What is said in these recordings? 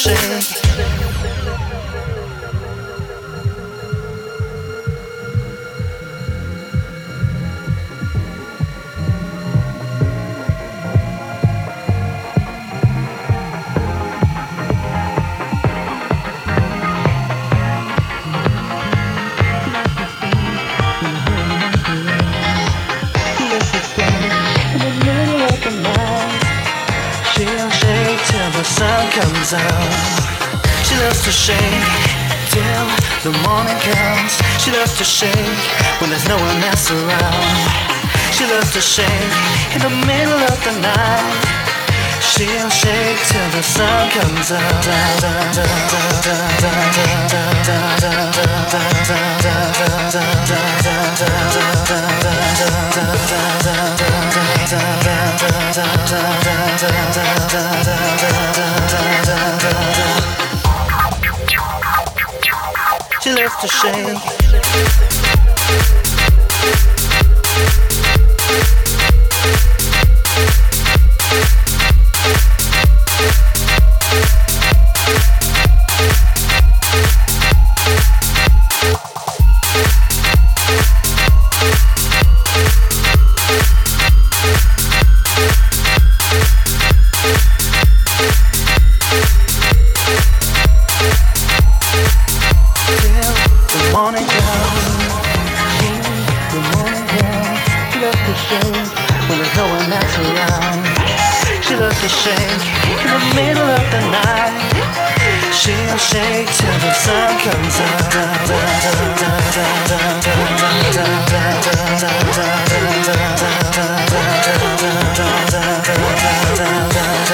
shake. to shake in the middle of the night. She'll shake till the sun comes up. She loves to shake.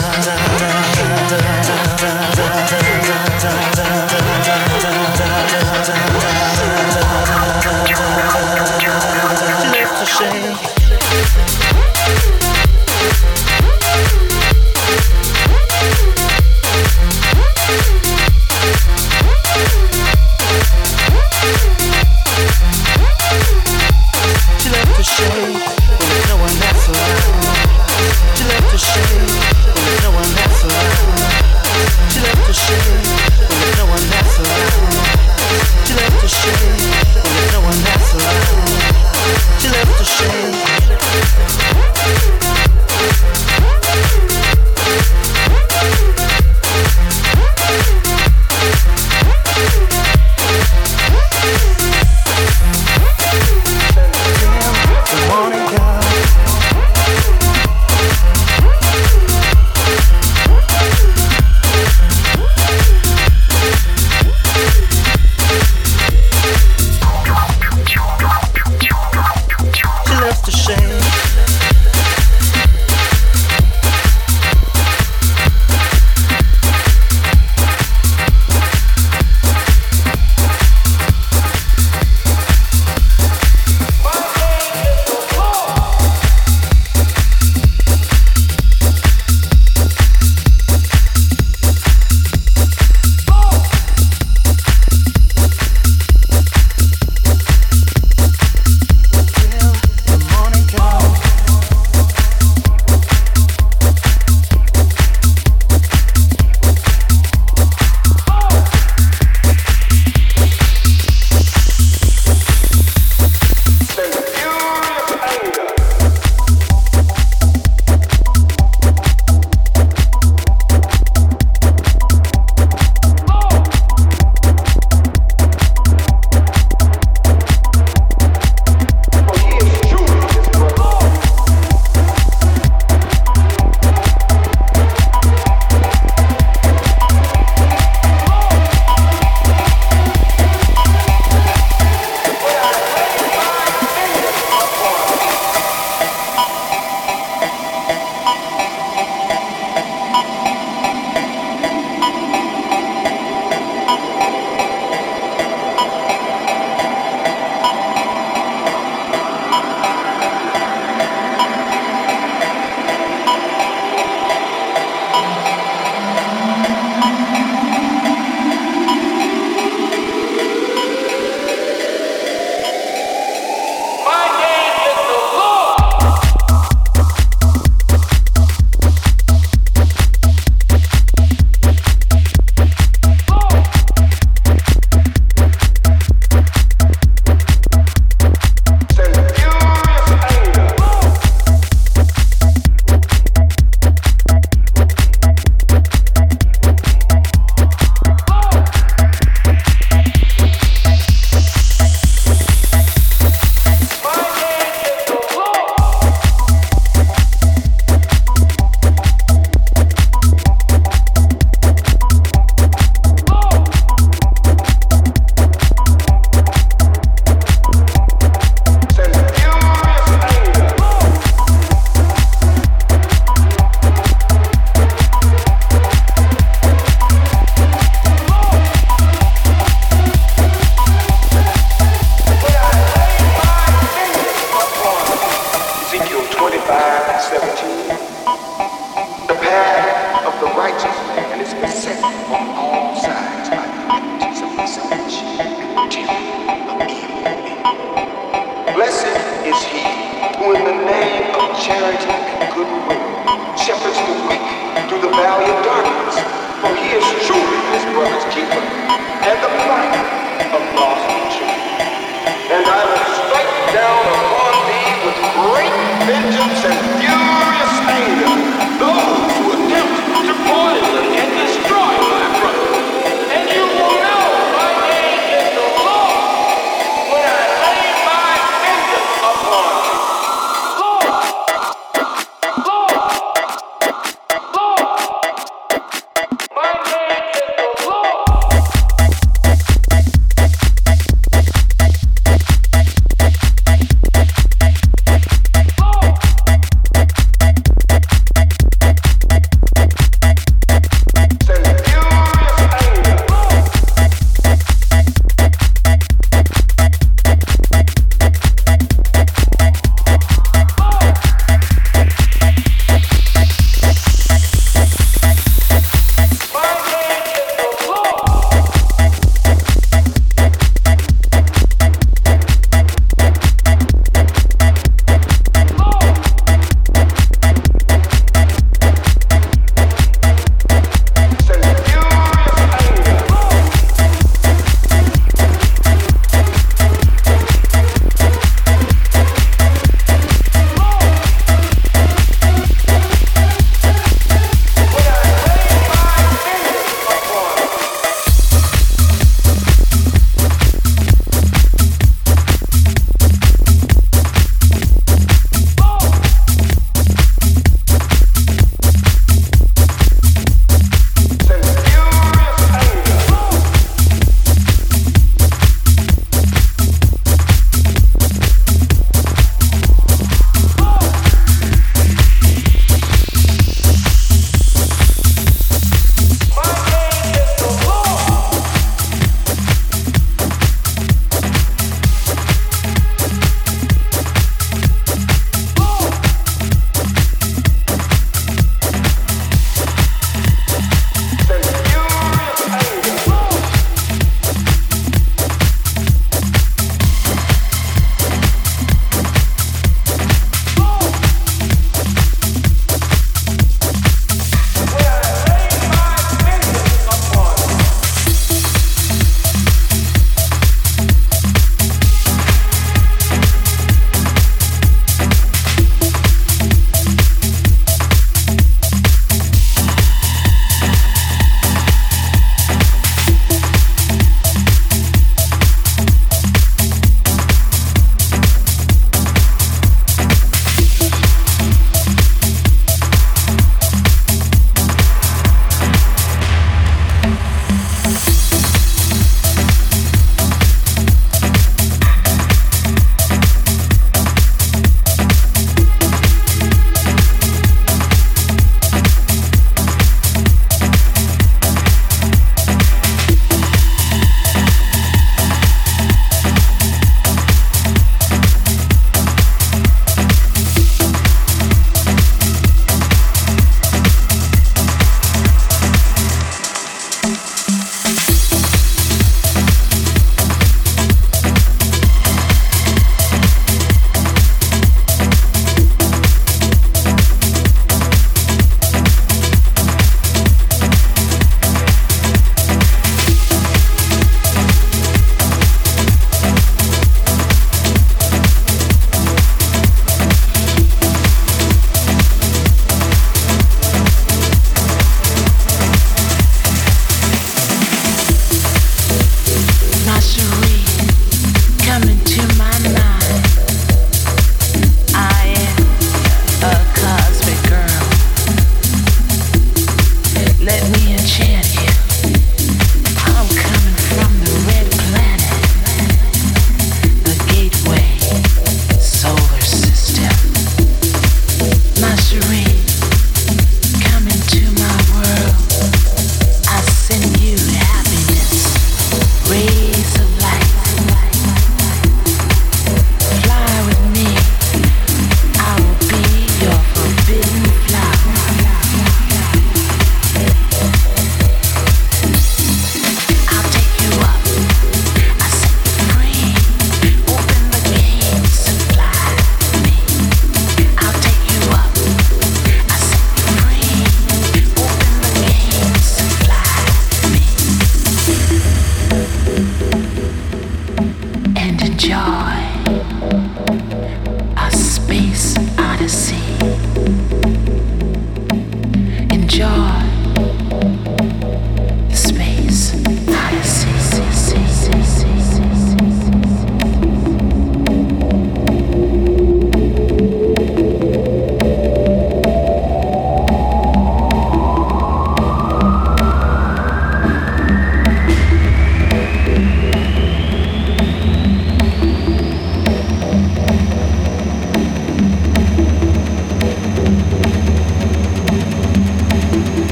da, da.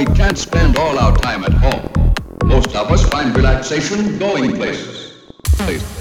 we can't spend all our time at home. Most of us find relaxation going places. places.